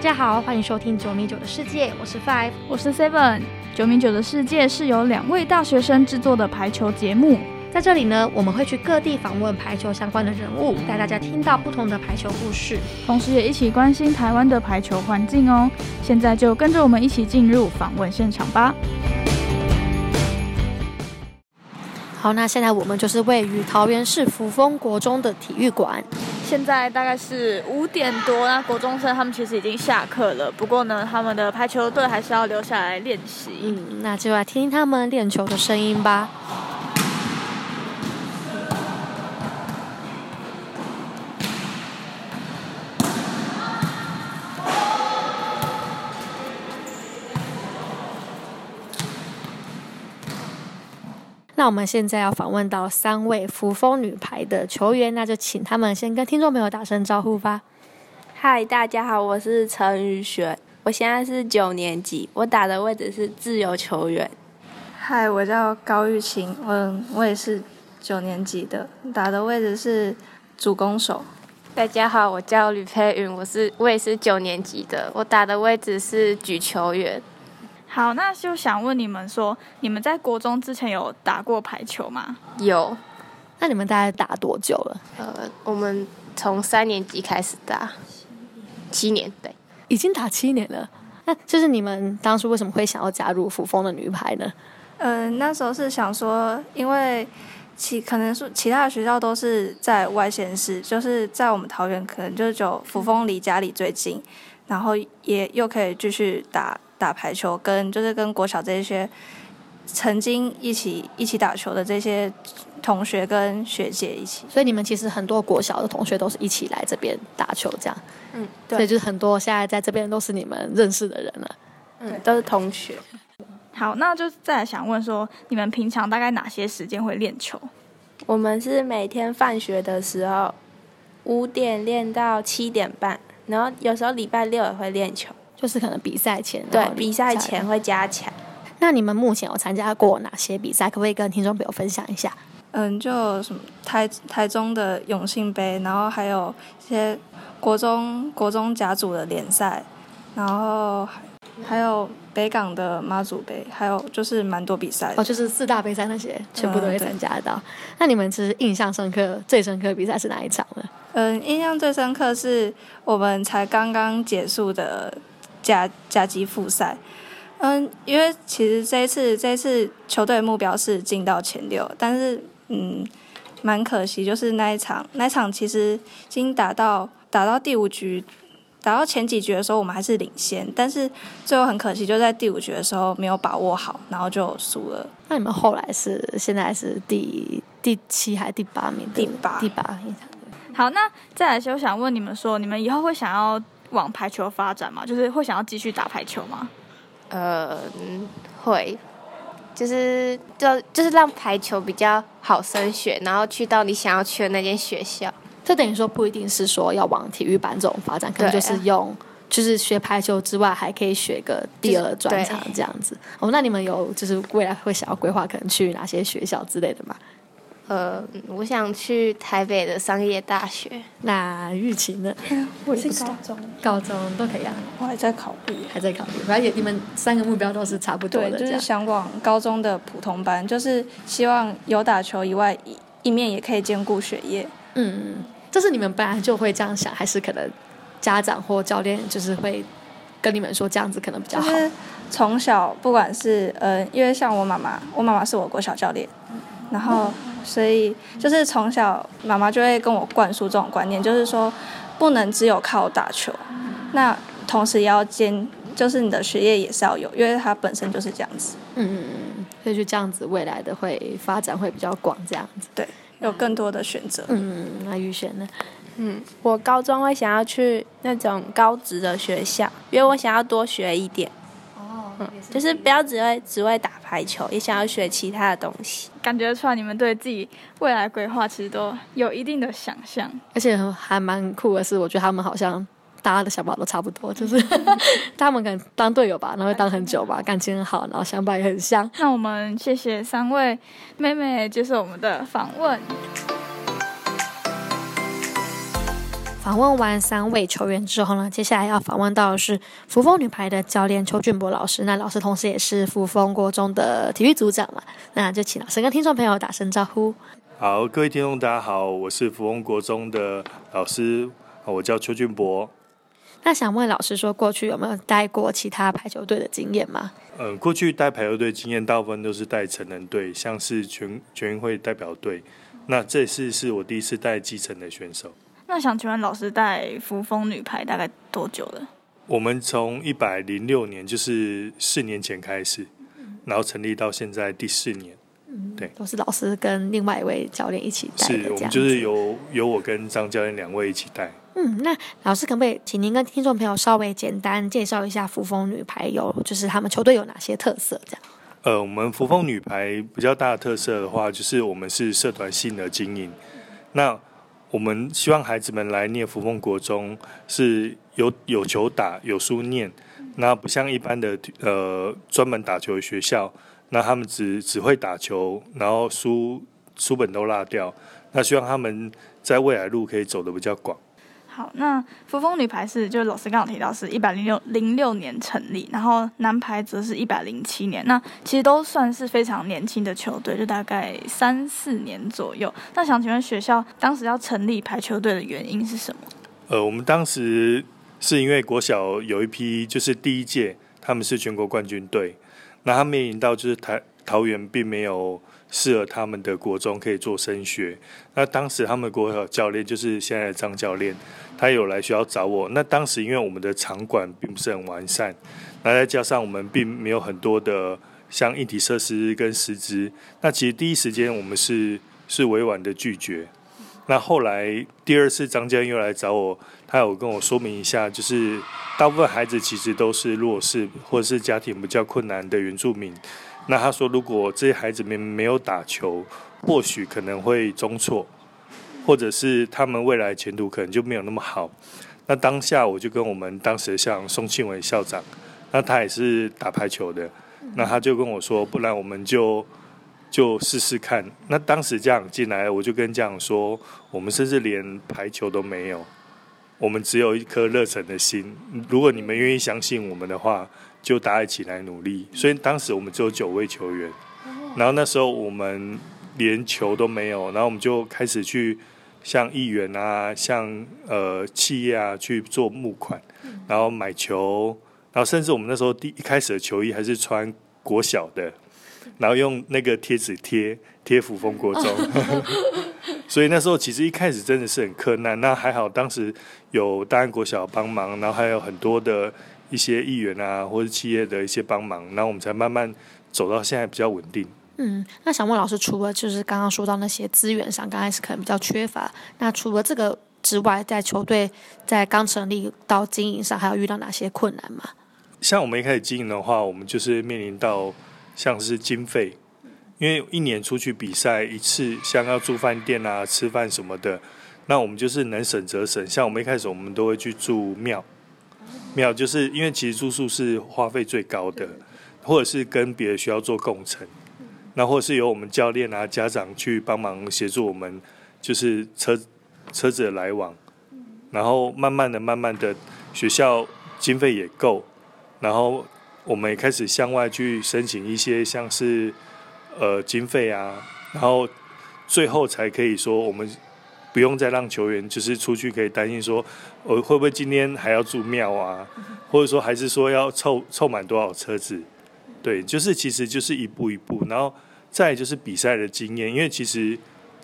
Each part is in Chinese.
大家好，欢迎收听九米九的世界，我是 Five，我是 Seven。九米九的世界是由两位大学生制作的排球节目，在这里呢，我们会去各地访问排球相关的人物，带大家听到不同的排球故事，同时也一起关心台湾的排球环境哦。现在就跟着我们一起进入访问现场吧。好，那现在我们就是位于桃园市福丰国中的体育馆。现在大概是五点多，那国中生他们其实已经下课了，不过呢，他们的排球队还是要留下来练习。嗯，那就来听听他们练球的声音吧。那我们现在要访问到三位扶风女排的球员，那就请他们先跟听众朋友打声招呼吧。嗨，大家好，我是陈宇璇，我现在是九年级，我打的位置是自由球员。嗨，我叫高玉琴，嗯我也是九年级的，打的位置是主攻手。大家好，我叫吕佩云，我是我也是九年级的，我打的位置是举球员。好，那就想问你们说，你们在国中之前有打过排球吗？有。那你们大概打多久了？呃，我们从三年级开始打，七年，对，已经打七年了。那就是你们当初为什么会想要加入扶风的女排呢？嗯，那时候是想说，因为其可能是其他的学校都是在外县市，就是在我们桃园，可能就是有扶风离家里最近，然后也又可以继续打。打排球跟就是跟国小这些曾经一起一起打球的这些同学跟学姐一起，所以你们其实很多国小的同学都是一起来这边打球这样，嗯，对，所以就是很多现在在这边都是你们认识的人了，嗯，都是同学。好，那就再来想问说，你们平常大概哪些时间会练球？我们是每天放学的时候五点练到七点半，然后有时候礼拜六也会练球。就是可能比赛前，对，比赛前会加强。那你们目前有参加过哪些比赛？可不可以跟听众朋友分享一下？嗯，就什么台台中的永信杯，然后还有一些国中国中甲组的联赛，然后还有北港的妈祖杯，还有就是蛮多比赛。哦，就是四大杯赛那些，全部都会参加到。那你们其实印象深刻、最深刻的比赛是哪一场呢？嗯，印象最深刻是我们才刚刚结束的。甲甲级复赛，嗯，因为其实这一次这一次球队目标是进到前六，但是嗯，蛮可惜，就是那一场那一场其实已经打到打到第五局，打到前几局的时候我们还是领先，但是最后很可惜就在第五局的时候没有把握好，然后就输了。那你们后来是现在是第第七还是第八名？第八，第八。好，那再来就想问你们说，你们以后会想要？往排球发展嘛，就是会想要继续打排球吗？呃，会，就是就就是让排球比较好升学，然后去到你想要去的那间学校。这等于说不一定是说要往体育班这种发展，可能就是用就是学排球之外，还可以学个第二专长这样子。哦，那你们有就是未来会想要规划可能去哪些学校之类的吗？呃，我想去台北的商业大学。那玉琴呢？我是高中，高中都可以啊。我还在考虑，还在考虑。反正你们三个目标都是差不多的，就是想往高中的普通班，就是希望有打球以外，一一面也可以兼顾学业。嗯，这是你们本来就会这样想，还是可能家长或教练就是会跟你们说这样子可能比较好？从小不管是呃，因为像我妈妈，我妈妈是我国小教练，然后。所以就是从小妈妈就会跟我灌输这种观念，就是说不能只有靠打球，那同时也要兼，就是你的学业也是要有，因为它本身就是这样子。嗯嗯嗯，所以就这样子，未来的会发展会比较广，这样子。对，有更多的选择。嗯嗯，那玉璇呢？嗯，我高中会想要去那种高职的学校，因为我想要多学一点。就是不要只会只会打排球，也想要学其他的东西。感觉出来你们对自己未来规划其实都有一定的想象，而且还蛮酷的是，我觉得他们好像大家的想法都差不多，就是 他们可能当队友吧，然后当很久吧，感情很好，然后想法也很像。那我们谢谢三位妹妹接受我们的访问。访问完三位球员之后呢，接下来要访问到的是扶风女排的教练邱俊博老师。那老师同时也是扶风国中的体育组长嘛，那就请老师跟听众朋友打声招呼。好，各位听众，大家好，我是扶风国中的老师，我叫邱俊博。那想问老师说，过去有没有带过其他排球队的经验吗？嗯，过去带排球队经验，大部分都是带成人队，像是全全运会代表队。那这次是我第一次带基层的选手。那想请问老师带扶风女排大概多久了？我们从一百零六年，就是四年前开始，然后成立到现在第四年。嗯，对，都是老师跟另外一位教练一起带是我们就是由由我跟张教练两位一起带。嗯，那老师可不可以请您跟听众朋友稍微简单介绍一下扶风女排有就是他们球队有哪些特色？这样。呃，我们扶风女排比较大的特色的话，就是我们是社团性的经营。那我们希望孩子们来念福凤国中是有有球打有书念，那不像一般的呃专门打球的学校，那他们只只会打球，然后书书本都落掉。那希望他们在未来路可以走得比较广。好，那扶风女排是，就是老师刚刚提到是一百零六零六年成立，然后男排则是一百零七年，那其实都算是非常年轻的球队，就大概三四年左右。那想请问学校当时要成立排球队的原因是什么？呃，我们当时是因为国小有一批就是第一届他们是全国冠军队，那他面临到就是台桃园并没有。适合他们的国中可以做升学。那当时他们国小教练就是现在的张教练，他有来学校找我。那当时因为我们的场馆并不是很完善，那再加上我们并没有很多的像硬体设施跟师资，那其实第一时间我们是是委婉的拒绝。那后来第二次张教练又来找我，他有跟我说明一下，就是大部分孩子其实都是弱势或者是家庭比较困难的原住民。那他说，如果这些孩子们没有打球，或许可能会中错，或者是他们未来前途可能就没有那么好。那当下我就跟我们当时像宋庆伟校长，那他也是打排球的，那他就跟我说，不然我们就就试试看。那当时家长进来，我就跟家长说，我们甚至连排球都没有，我们只有一颗热忱的心。如果你们愿意相信我们的话。就大家一起来努力，所以当时我们只有九位球员，然后那时候我们连球都没有，然后我们就开始去向议员啊、向呃企业啊去做募款，然后买球，然后甚至我们那时候第一开始的球衣还是穿国小的，然后用那个贴纸贴贴福风国中，所以那时候其实一开始真的是很困难，那还好当时有大安国小帮忙，然后还有很多的。一些议员啊，或者企业的一些帮忙，然后我们才慢慢走到现在比较稳定。嗯，那想问老师，除了就是刚刚说到那些资源上，刚开始可能比较缺乏，那除了这个之外，在球队在刚成立到经营上，还有遇到哪些困难吗？像我们一开始经营的话，我们就是面临到像是经费，因为一年出去比赛一次，像要住饭店啊、吃饭什么的，那我们就是能省则省。像我们一开始，我们都会去住庙。没有，就是因为其实住宿是花费最高的，或者是跟别的学校做共乘，那或者是由我们教练啊、家长去帮忙协助我们，就是车车子的来往，然后慢慢的、慢慢的，学校经费也够，然后我们也开始向外去申请一些像是呃经费啊，然后最后才可以说我们。不用再让球员就是出去可以担心说，我会不会今天还要住庙啊？或者说还是说要凑凑满多少车子？对，就是其实就是一步一步，然后再就是比赛的经验，因为其实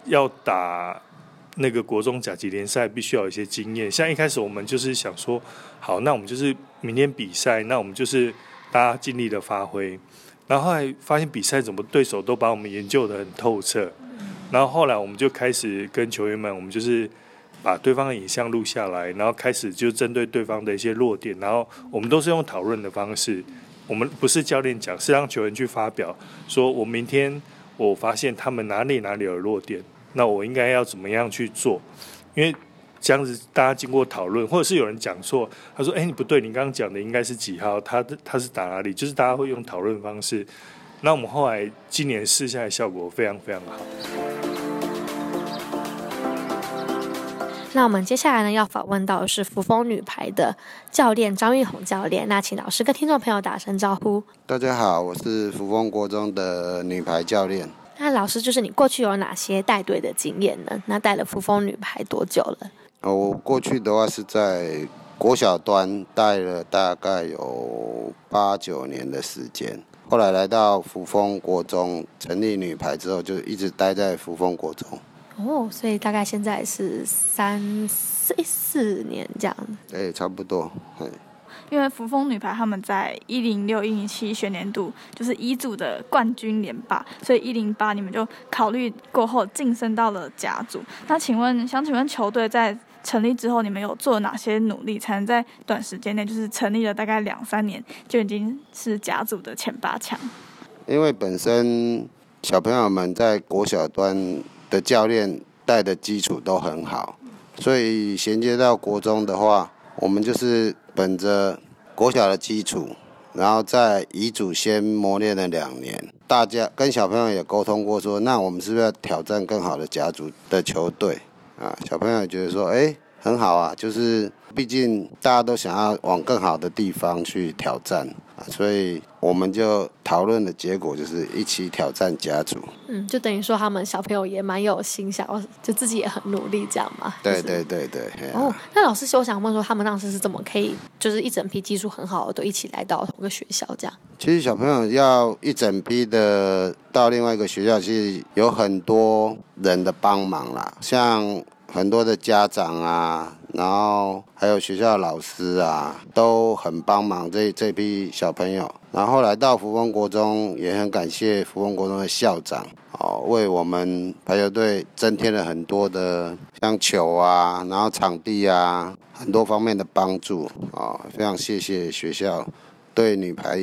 要打那个国中甲级联赛，必须要有一些经验。像一开始我们就是想说，好，那我们就是明天比赛，那我们就是大家尽力的发挥。然后后来发现比赛怎么对手都把我们研究的很透彻。然后后来我们就开始跟球员们，我们就是把对方的影像录下来，然后开始就针对对方的一些弱点，然后我们都是用讨论的方式，我们不是教练讲，是让球员去发表，说我明天我发现他们哪里哪里有弱点，那我应该要怎么样去做？因为这样子大家经过讨论，或者是有人讲错，他说：“哎，你不对，你刚刚讲的应该是几号？他他是打哪里？”就是大家会用讨论方式。那我们后来今年试下来效果非常非常好。那我们接下来呢要访问到的是扶风女排的教练张玉红教练，那请老师跟听众朋友打声招呼。大家好，我是扶风国中的女排教练。那老师就是你过去有哪些带队的经验呢？那带了扶风女排多久了？哦我过去的话是在国小端带了大概有八九年的时间，后来来到扶风国中成立女排之后，就一直待在扶风国中。哦，所以大概现在是三四四年这样。对，差不多。因为扶风女排他们在一零六一零七学年度就是一组的冠军连霸，所以一零八你们就考虑过后晋升到了甲组。那请问，想请问球队在成立之后，你们有做哪些努力，才能在短时间内就是成立了大概两三年就已经是甲组的前八强？因为本身小朋友们在国小端的教练带的基础都很好，所以衔接到国中的话，我们就是本着国小的基础，然后在乙组先磨练了两年。大家跟小朋友也沟通过，说那我们是不是要挑战更好的甲组的球队啊？小朋友觉得说，哎，很好啊，就是毕竟大家都想要往更好的地方去挑战啊。所以我们就讨论的结果就是一起挑战家族。嗯，就等于说他们小朋友也蛮有心，想要就自己也很努力这样嘛。对对对对。哦，那老师，我想问说，他们当时是怎么可以，就是一整批技术很好的都一起来到同个学校这样？其实小朋友要一整批的到另外一个学校，其实有很多人的帮忙啦，像很多的家长啊。然后还有学校老师啊，都很帮忙这这批小朋友。然后来到福丰国中，也很感谢福丰国中的校长哦，为我们排球队增添了很多的像球啊，然后场地啊，很多方面的帮助啊，非常谢谢学校对女排。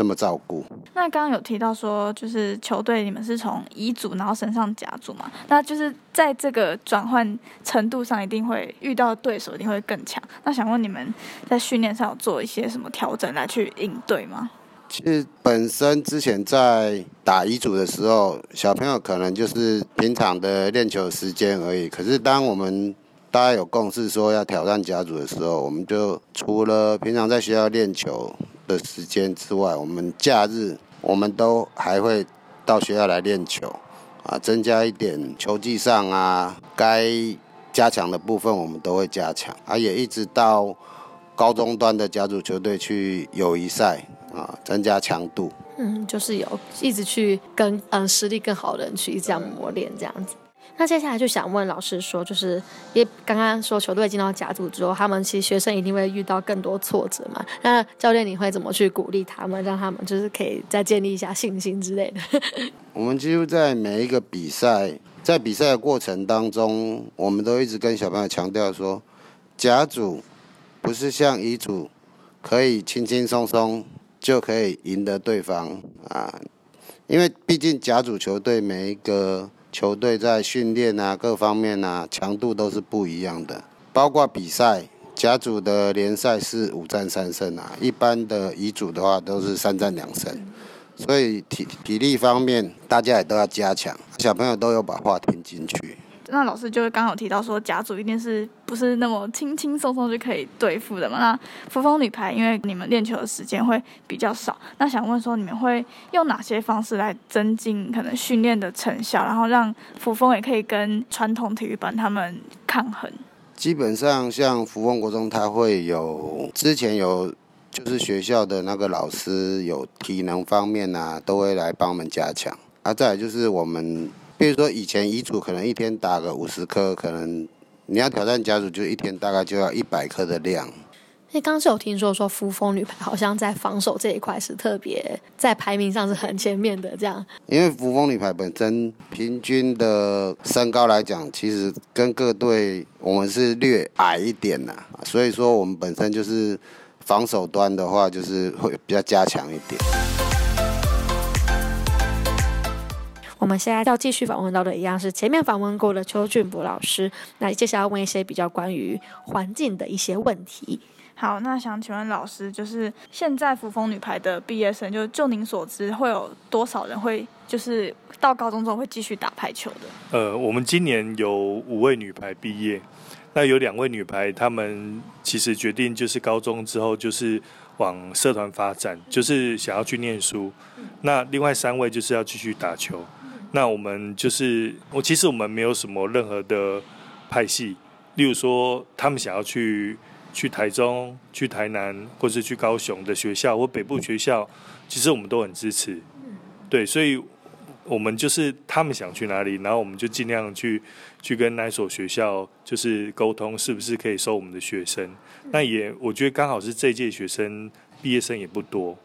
这么照顾？那刚刚有提到说，就是球队你们是从乙组然后升上甲组嘛？那就是在这个转换程度上，一定会遇到对手一定会更强。那想问你们在训练上有做一些什么调整来去应对吗？其实本身之前在打乙组的时候，小朋友可能就是平常的练球时间而已。可是当我们大家有共识说要挑战甲组的时候，我们就除了平常在学校练球。的时间之外，我们假日我们都还会到学校来练球，啊，增加一点球技上啊，该加强的部分我们都会加强，啊，也一直到高中端的甲组球队去友谊赛啊，增加强度。嗯，就是有一直去跟嗯实力更好的人去这样磨练这样子。那接下来就想问老师说，就是因为刚刚说球队进到甲组之后，他们其实学生一定会遇到更多挫折嘛？那教练你会怎么去鼓励他们，让他们就是可以再建立一下信心之类的？我们几乎在每一个比赛，在比赛的过程当中，我们都一直跟小朋友强调说，甲组不是像乙组可以轻轻松松就可以赢得对方啊，因为毕竟甲组球队每一个。球队在训练啊，各方面啊，强度都是不一样的。包括比赛，甲组的联赛是五战三胜啊，一般的乙组的话都是三战两胜。所以体体力方面，大家也都要加强。小朋友都有把话听进去。那老师就是刚好提到说，甲组一定是不是那么轻轻松松就可以对付的嘛？那扶风女排，因为你们练球的时间会比较少，那想问说，你们会用哪些方式来增进可能训练的成效，然后让扶风也可以跟传统体育班他们抗衡？基本上，像扶风国中，他会有之前有就是学校的那个老师有体能方面啊，都会来帮我们加强。啊，再来就是我们。比如说，以前乙组可能一天打个五十颗，可能你要挑战甲组，就一天大概就要一百颗的量。那刚刚是有听说说，扶风女排好像在防守这一块是特别在排名上是很前面的，这样。因为扶风女排本身平均的身高来讲，其实跟各队我们是略矮一点呐，所以说我们本身就是防守端的话，就是会比较加强一点。我们现在要继续访问到的一样是前面访问过的邱俊博老师，那接下来要问一些比较关于环境的一些问题。好，那想请问老师，就是现在扶风女排的毕业生，就就您所知，会有多少人会就是到高中之后会继续打排球的？呃，我们今年有五位女排毕业，那有两位女排，她们其实决定就是高中之后就是往社团发展，就是想要去念书。那另外三位就是要继续打球。那我们就是我其实我们没有什么任何的派系，例如说他们想要去去台中、去台南或是去高雄的学校或北部学校，其实我们都很支持。对，所以。我们就是他们想去哪里，然后我们就尽量去去跟那所学校就是沟通，是不是可以收我们的学生。那也我觉得刚好是这届学生毕业生也不多，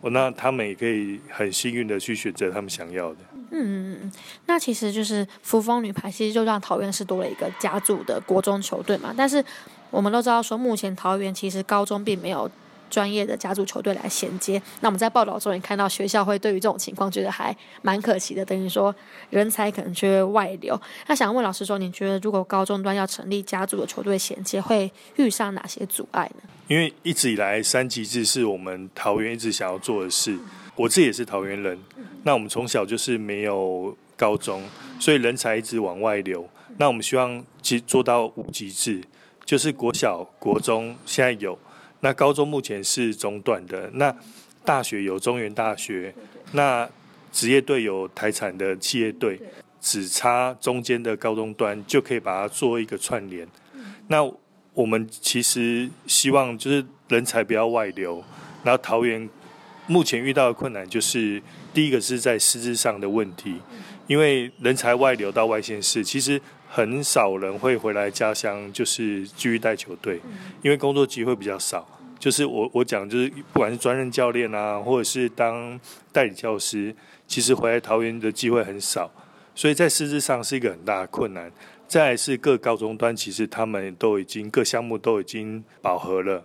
我那他们也可以很幸运的去选择他们想要的。嗯嗯嗯，那其实就是扶风女排，其实就让桃园市多了一个家族的国中球队嘛。但是我们都知道说，目前桃园其实高中并没有。专业的家族球队来衔接，那我们在报道中也看到学校会对于这种情况觉得还蛮可惜的，等于说人才可能缺外流。那想问老师说，你觉得如果高中端要成立家族的球队衔接，会遇上哪些阻碍呢？因为一直以来三级制是我们桃园一直想要做的事，我自己也是桃园人，那我们从小就是没有高中，所以人才一直往外流。那我们希望其实做到五级制，就是国小、国中现在有。那高中目前是中断的，那大学有中原大学，那职业队有台产的企业队，只差中间的高中端就可以把它做一个串联。那我们其实希望就是人才不要外流，然后桃园目前遇到的困难就是第一个是在师资上的问题，因为人才外流到外县市，其实。很少人会回来家乡，就是继续带球队，因为工作机会比较少。就是我我讲，就是不管是专任教练啊，或者是当代理教师，其实回来桃园的机会很少，所以在师资上是一个很大的困难。再是各高中端，其实他们都已经各项目都已经饱和了。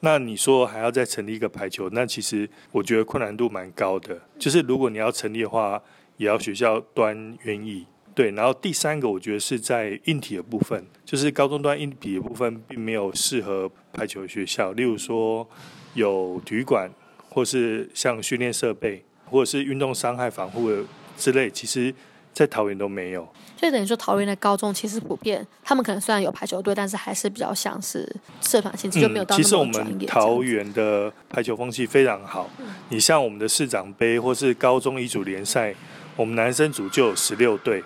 那你说还要再成立一个排球，那其实我觉得困难度蛮高的。就是如果你要成立的话，也要学校端愿意。对，然后第三个我觉得是在硬体的部分，就是高中端硬体的部分并没有适合排球学校，例如说有体育馆，或是像训练设备，或者是运动伤害防护的之类，其实在桃园都没有。所以等于说，桃园的高中其实普遍，他们可能虽然有排球队，但是还是比较像是社团性质，就没有到其实我们桃园的排球风气非常好，你像我们的市长杯或是高中乙组联赛，我们男生组就有十六队。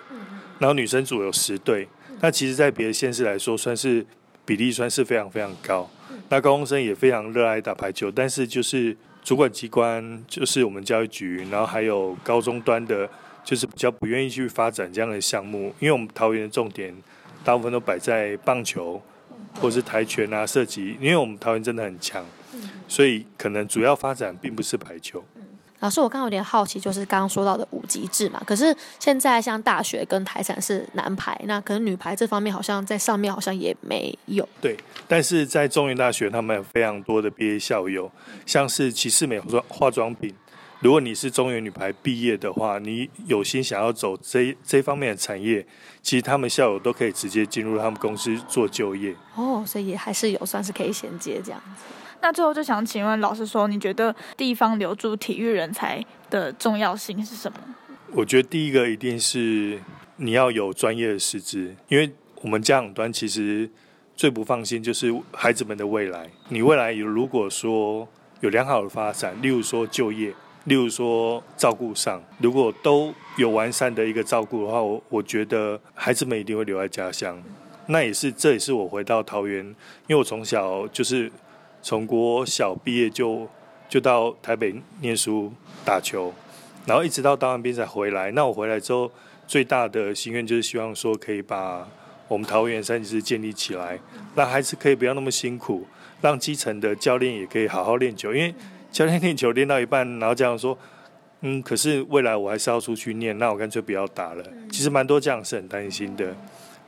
然后女生组有十队，那其实，在别的县市来说，算是比例算是非常非常高。那高中生也非常热爱打排球，但是就是主管机关，就是我们教育局，然后还有高中端的，就是比较不愿意去发展这样的项目，因为我们桃园的重点大部分都摆在棒球或者是跆拳啊、射击，因为我们桃园真的很强，所以可能主要发展并不是排球。老师，我刚刚有点好奇，就是刚刚说到的五级制嘛，可是现在像大学跟台产是男排，那可能女排这方面好像在上面好像也没有。对，但是在中原大学，他们有非常多的毕业校友，像是骑士美妆化妆品，如果你是中原女排毕业的话，你有心想要走这这方面的产业，其实他们校友都可以直接进入他们公司做就业。哦，所以也还是有算是可以衔接这样子。那最后就想请问老师说，你觉得地方留住体育人才的重要性是什么？我觉得第一个一定是你要有专业的师资，因为我们家长端其实最不放心就是孩子们的未来。你未来有如果说有良好的发展，例如说就业，例如说照顾上，如果都有完善的一个照顾的话，我我觉得孩子们一定会留在家乡。那也是这也是我回到桃园，因为我从小就是。从国小毕业就就到台北念书打球，然后一直到当完兵才回来。那我回来之后，最大的心愿就是希望说可以把我们桃园三级市建立起来，让孩子可以不要那么辛苦，让基层的教练也可以好好练球。因为教练练球练到一半，然后这样说，嗯，可是未来我还是要出去念，那我干脆不要打了。其实蛮多这样是很担心的。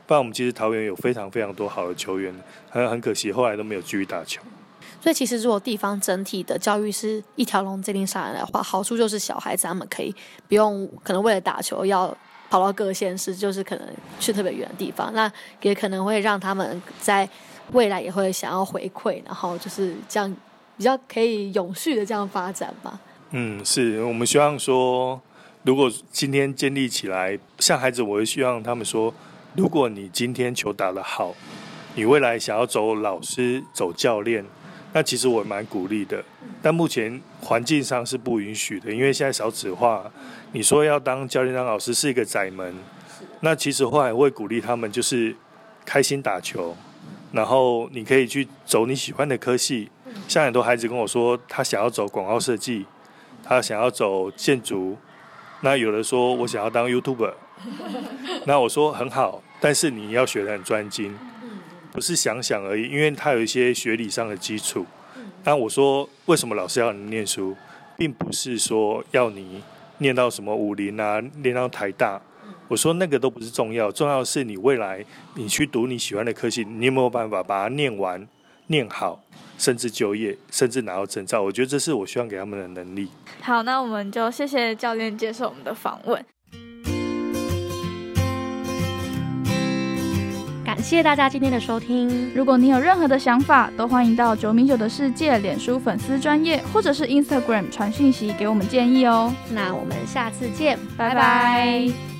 不然我们其实桃园有非常非常多好的球员，很很可惜后来都没有继续打球。所以其实，如果地方整体的教育是一条龙制定下来的话，好处就是小孩子他们可以不用可能为了打球要跑到各县市，就是可能去特别远的地方。那也可能会让他们在未来也会想要回馈，然后就是这样比较可以永续的这样发展吧。嗯，是我们希望说，如果今天建立起来，像孩子，我会希望他们说，如果你今天球打得好。你未来想要走老师、走教练，那其实我蛮鼓励的。但目前环境上是不允许的，因为现在少子化。你说要当教练、当老师是一个窄门，那其实后来会鼓励他们就是开心打球，然后你可以去走你喜欢的科系。像很多孩子跟我说，他想要走广告设计，他想要走建筑。那有的说我想要当 YouTuber，那我说很好，但是你要学的很专精，不是想想而已，因为他有一些学理上的基础。那我说为什么老师要你念书，并不是说要你念到什么武林啊，念到台大。我说那个都不是重要，重要的是你未来你去读你喜欢的科系，你有没有办法把它念完、念好，甚至就业，甚至拿到证照？我觉得这是我希望给他们的能力。好，那我们就谢谢教练接受我们的访问。感谢大家今天的收听。如果你有任何的想法，都欢迎到九米九的世界脸书粉丝专业，或者是 Instagram 传讯息给我们建议哦。那我们下次见，拜拜。